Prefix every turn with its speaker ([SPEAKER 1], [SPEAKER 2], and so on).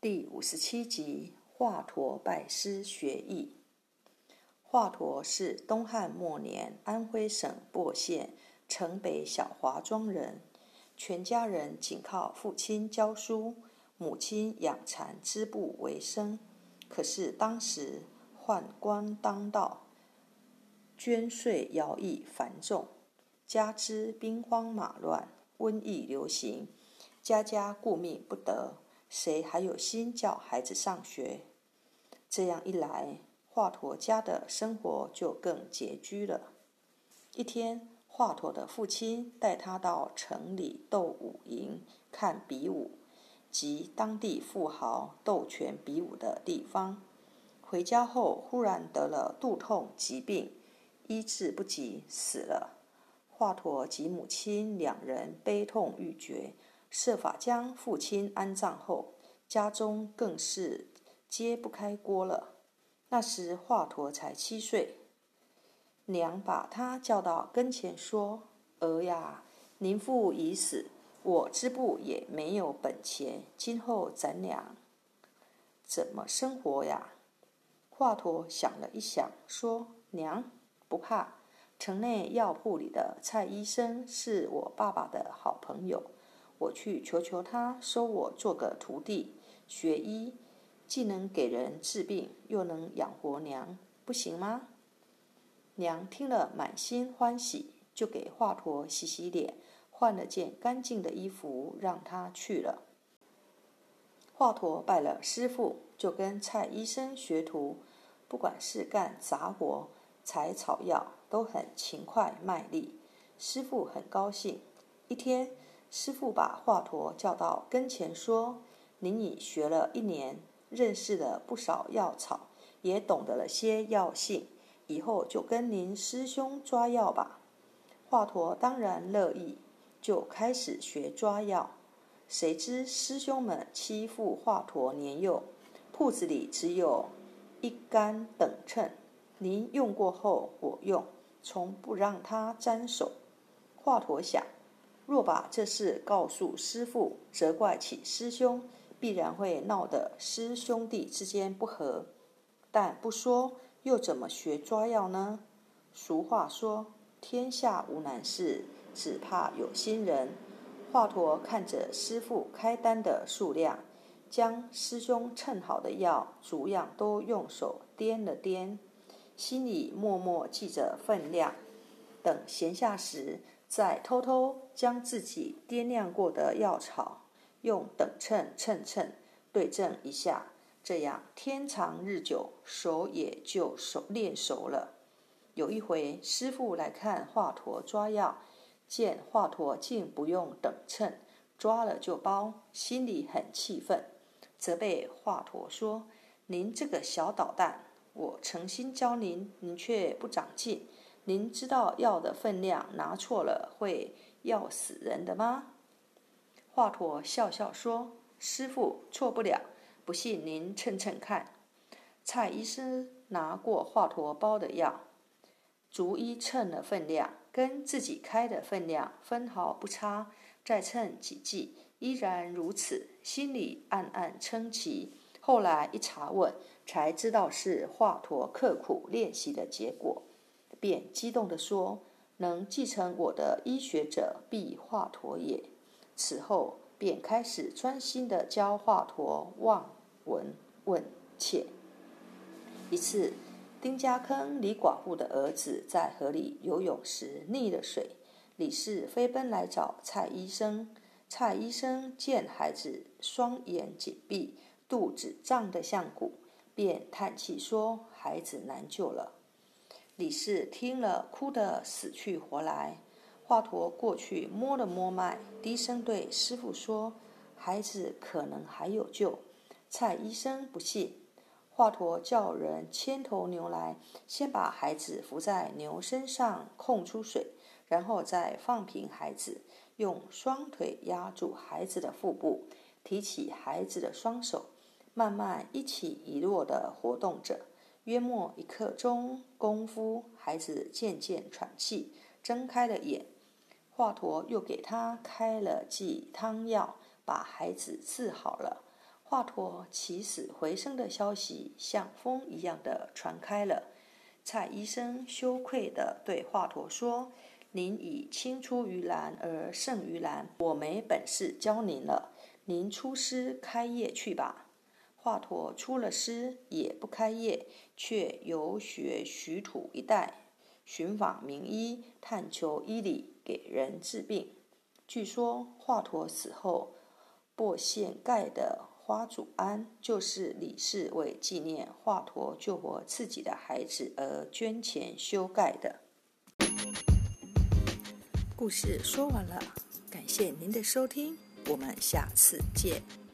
[SPEAKER 1] 第五十七集：华佗拜师学艺。华佗是东汉末年安徽省亳县城北小华庄人，全家人仅靠父亲教书、母亲养蚕织布为生。可是当时宦官当道，捐税徭役繁重，加之兵荒马乱、瘟疫流行，家家顾命不得。谁还有心叫孩子上学？这样一来，华佗家的生活就更拮据了。一天，华佗的父亲带他到城里斗武营看比武，即当地富豪斗拳比武的地方。回家后，忽然得了肚痛疾病，医治不及，死了。华佗及母亲两人悲痛欲绝。设法将父亲安葬后，家中更是揭不开锅了。那时华佗才七岁，娘把他叫到跟前说：“儿呀，您父已死，我织布也没有本钱，今后咱俩怎么生活呀？”华佗想了一想，说：“娘，不怕，城内药铺里的蔡医生是我爸爸的好朋友。”我去求求他收我做个徒弟，学医，既能给人治病，又能养活娘，不行吗？娘听了满心欢喜，就给华佗洗洗脸，换了件干净的衣服，让他去了。华佗拜了师傅，就跟蔡医生学徒，不管是干杂活、采草药，都很勤快卖力。师傅很高兴。一天。师傅把华佗叫到跟前，说：“您已学了一年，认识了不少药草，也懂得了些药性，以后就跟您师兄抓药吧。”华佗当然乐意，就开始学抓药。谁知师兄们欺负华佗年幼，铺子里只有一杆等秤，您用过后我用，从不让他沾手。华佗想。若把这事告诉师父，责怪起师兄，必然会闹得师兄弟之间不和。但不说，又怎么学抓药呢？俗话说：“天下无难事，只怕有心人。”华佗看着师父开单的数量，将师兄称好的药逐样都用手掂了掂，心里默默记着分量，等闲下时。再偷偷将自己掂量过的药草用等秤称称，对症一下，这样天长日久，手也就熟练熟了。有一回，师傅来看华佗抓药，见华佗竟不用等秤，抓了就包，心里很气愤，责备华佗说：“您这个小捣蛋，我诚心教您，您却不长进。”您知道药的分量拿错了会药死人的吗？华佗笑笑说：“师傅错不了，不信您称称看。”蔡医生拿过华佗包的药，逐一称了分量，跟自己开的分量分毫不差，再称几剂，依然如此，心里暗暗称奇。后来一查问，才知道是华佗刻苦练习的结果。便激动地说：“能继承我的医学者，必华佗也。”此后便开始专心地教华佗望、闻、问、切。一次，丁家坑李寡妇的儿子在河里游泳时溺了水，李氏飞奔来找蔡医生。蔡医生见孩子双眼紧闭，肚子胀得像鼓，便叹气说：“孩子难救了。”李氏听了，哭得死去活来。华佗过去摸了摸脉，低声对师傅说：“孩子可能还有救。”蔡医生不信。华佗叫人牵头牛来，先把孩子扶在牛身上，控出水，然后再放平孩子，用双腿压住孩子的腹部，提起孩子的双手，慢慢一起一落地活动着。约莫一刻钟功夫，孩子渐渐喘气，睁开了眼。华佗又给他开了剂汤药，把孩子治好了。华佗起死回生的消息像风一样的传开了。蔡医生羞愧地对华佗说：“您已青出于蓝而胜于蓝，我没本事教您了。您出师开业去吧。”华佗出了师也不开业，却游学徐土一带，寻访名医，探求医理，给人治病。据说华佗死后，擘县盖的花祖庵，就是李氏为纪念华佗救活自己的孩子而捐钱修盖的。故事说完了，感谢您的收听，我们下次见。